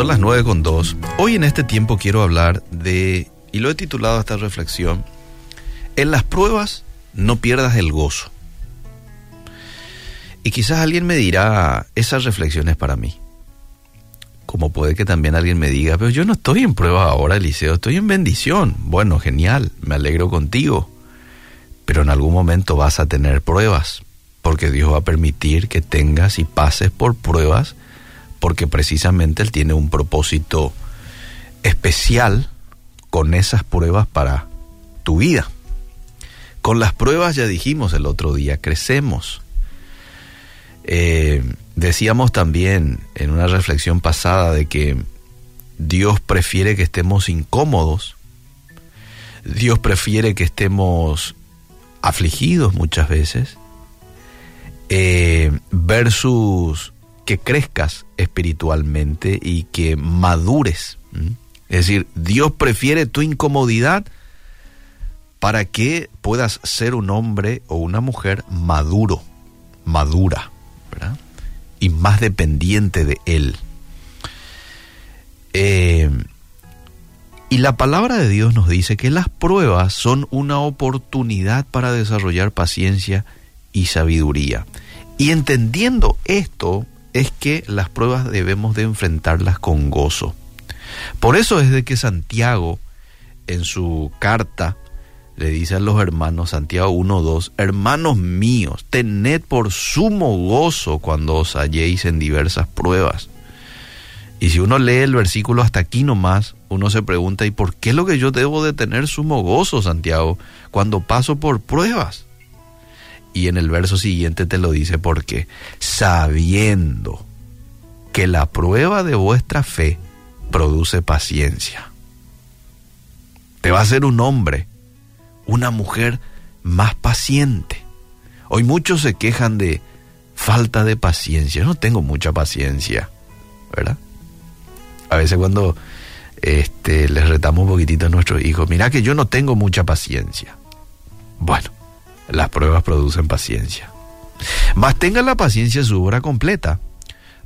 Son las nueve con dos. Hoy en este tiempo quiero hablar de, y lo he titulado esta reflexión, en las pruebas no pierdas el gozo. Y quizás alguien me dirá, esas reflexiones para mí. Como puede que también alguien me diga, pero yo no estoy en pruebas ahora, Eliseo, estoy en bendición. Bueno, genial, me alegro contigo. Pero en algún momento vas a tener pruebas, porque Dios va a permitir que tengas y pases por pruebas porque precisamente Él tiene un propósito especial con esas pruebas para tu vida. Con las pruebas, ya dijimos el otro día, crecemos. Eh, decíamos también en una reflexión pasada de que Dios prefiere que estemos incómodos, Dios prefiere que estemos afligidos muchas veces, eh, versus que crezcas espiritualmente y que madures. Es decir, Dios prefiere tu incomodidad para que puedas ser un hombre o una mujer maduro, madura, y más dependiente de Él. Eh, y la palabra de Dios nos dice que las pruebas son una oportunidad para desarrollar paciencia y sabiduría. Y entendiendo esto, es que las pruebas debemos de enfrentarlas con gozo. Por eso es de que Santiago en su carta le dice a los hermanos, Santiago 1.2, hermanos míos, tened por sumo gozo cuando os halléis en diversas pruebas. Y si uno lee el versículo hasta aquí nomás, uno se pregunta, ¿y por qué lo que yo debo de tener sumo gozo, Santiago, cuando paso por pruebas? Y en el verso siguiente te lo dice porque sabiendo que la prueba de vuestra fe produce paciencia. Te va a ser un hombre, una mujer más paciente. Hoy muchos se quejan de falta de paciencia. Yo no tengo mucha paciencia, ¿verdad? A veces cuando este, les retamos un poquitito a nuestros hijos, mira que yo no tengo mucha paciencia. Bueno, las pruebas producen paciencia. Mas tengan la paciencia su obra completa,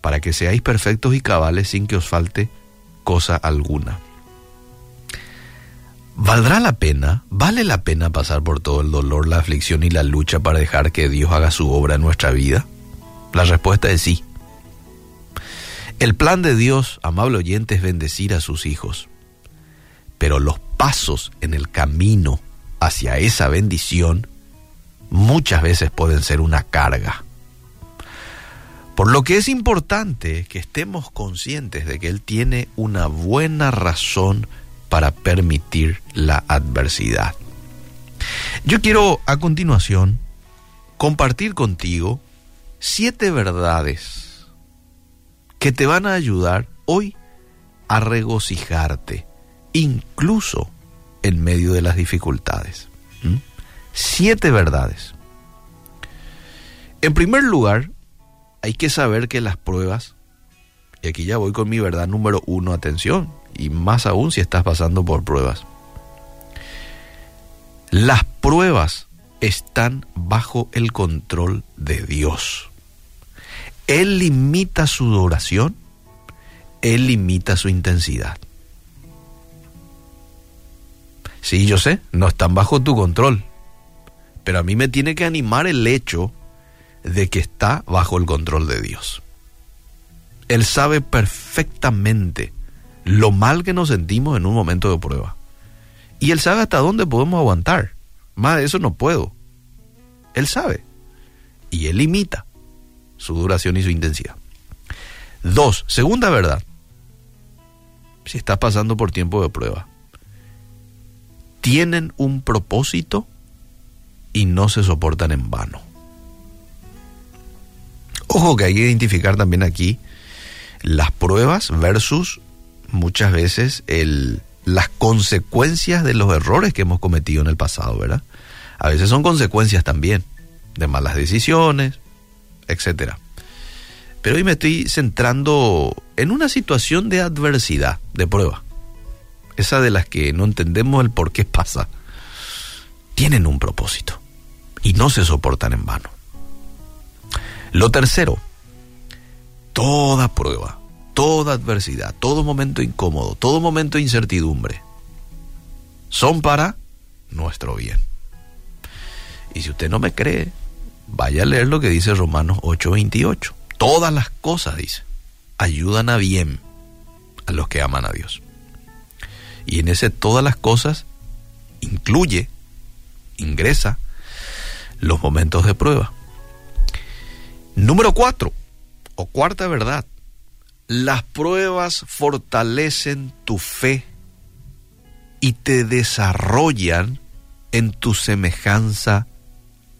para que seáis perfectos y cabales sin que os falte cosa alguna. ¿Valdrá la pena? ¿Vale la pena pasar por todo el dolor, la aflicción y la lucha para dejar que Dios haga su obra en nuestra vida? La respuesta es sí. El plan de Dios, amable oyente, es bendecir a sus hijos. Pero los pasos en el camino hacia esa bendición muchas veces pueden ser una carga. Por lo que es importante que estemos conscientes de que Él tiene una buena razón para permitir la adversidad. Yo quiero a continuación compartir contigo siete verdades que te van a ayudar hoy a regocijarte, incluso en medio de las dificultades siete verdades. En primer lugar, hay que saber que las pruebas, y aquí ya voy con mi verdad número uno, atención, y más aún si estás pasando por pruebas. Las pruebas están bajo el control de Dios. Él limita su duración, Él limita su intensidad. Sí, yo sé, no están bajo tu control, pero a mí me tiene que animar el hecho de que está bajo el control de Dios. Él sabe perfectamente lo mal que nos sentimos en un momento de prueba. Y Él sabe hasta dónde podemos aguantar. Más de eso no puedo. Él sabe. Y Él limita su duración y su intensidad. Dos, segunda verdad. Si estás pasando por tiempo de prueba, tienen un propósito y no se soportan en vano. Ojo que hay que identificar también aquí las pruebas versus muchas veces el, las consecuencias de los errores que hemos cometido en el pasado, ¿verdad? A veces son consecuencias también de malas decisiones, etcétera. Pero hoy me estoy centrando en una situación de adversidad, de prueba. Esa de las que no entendemos el por qué pasa. Tienen un propósito y no se soportan en vano. Lo tercero, toda prueba toda adversidad, todo momento incómodo, todo momento de incertidumbre, son para nuestro bien. Y si usted no me cree, vaya a leer lo que dice Romanos 8:28. Todas las cosas, dice, ayudan a bien a los que aman a Dios. Y en ese todas las cosas incluye, ingresa los momentos de prueba. Número cuatro, o cuarta verdad, las pruebas fortalecen tu fe y te desarrollan en tu semejanza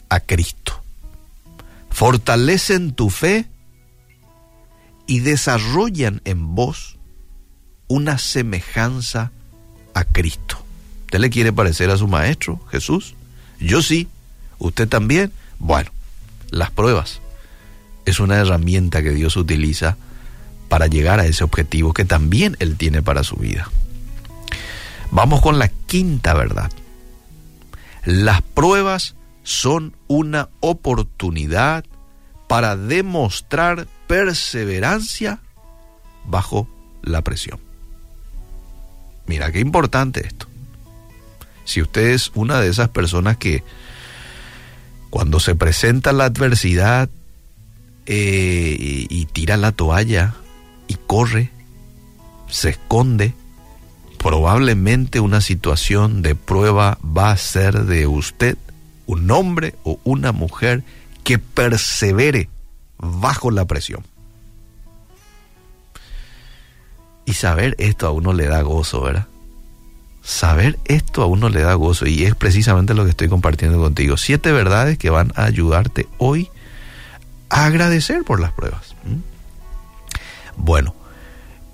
a Cristo. Fortalecen tu fe y desarrollan en vos una semejanza a Cristo. ¿Usted le quiere parecer a su maestro, Jesús? Yo sí. ¿Usted también? Bueno, las pruebas es una herramienta que Dios utiliza para llegar a ese objetivo que también Él tiene para su vida. Vamos con la quinta verdad. Las pruebas son una oportunidad para demostrar perseverancia bajo la presión. Mira qué importante esto. Si usted es una de esas personas que cuando se presenta la adversidad eh, y, tira la toalla y corre, se esconde, probablemente una situación de prueba va a ser de usted, un hombre o una mujer que persevere bajo la presión. Y saber esto a uno le da gozo, ¿verdad? Saber esto a uno le da gozo y es precisamente lo que estoy compartiendo contigo. Siete verdades que van a ayudarte hoy agradecer por las pruebas. Bueno,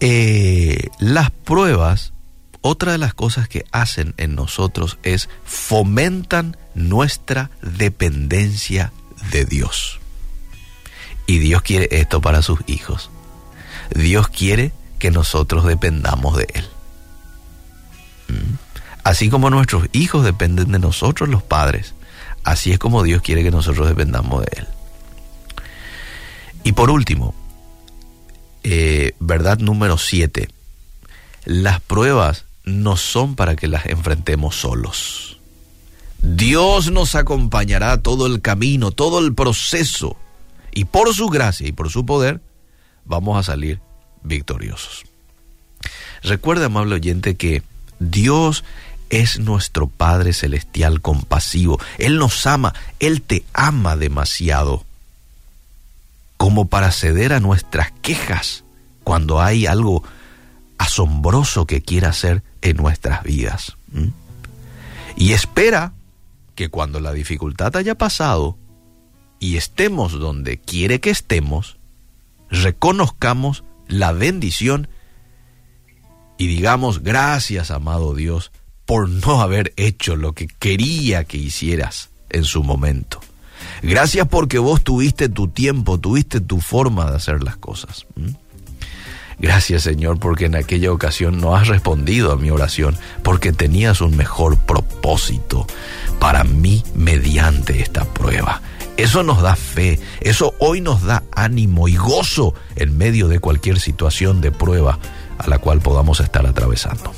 eh, las pruebas, otra de las cosas que hacen en nosotros es fomentan nuestra dependencia de Dios. Y Dios quiere esto para sus hijos. Dios quiere que nosotros dependamos de Él. Así como nuestros hijos dependen de nosotros los padres, así es como Dios quiere que nosotros dependamos de Él. Y por último, eh, verdad número siete, las pruebas no son para que las enfrentemos solos. Dios nos acompañará todo el camino, todo el proceso, y por su gracia y por su poder vamos a salir victoriosos. Recuerda, amable oyente, que Dios es nuestro Padre Celestial compasivo. Él nos ama, Él te ama demasiado como para ceder a nuestras quejas cuando hay algo asombroso que quiera hacer en nuestras vidas. Y espera que cuando la dificultad haya pasado y estemos donde quiere que estemos, reconozcamos la bendición y digamos gracias, amado Dios, por no haber hecho lo que quería que hicieras en su momento. Gracias porque vos tuviste tu tiempo, tuviste tu forma de hacer las cosas. Gracias Señor porque en aquella ocasión no has respondido a mi oración, porque tenías un mejor propósito para mí mediante esta prueba. Eso nos da fe, eso hoy nos da ánimo y gozo en medio de cualquier situación de prueba a la cual podamos estar atravesando.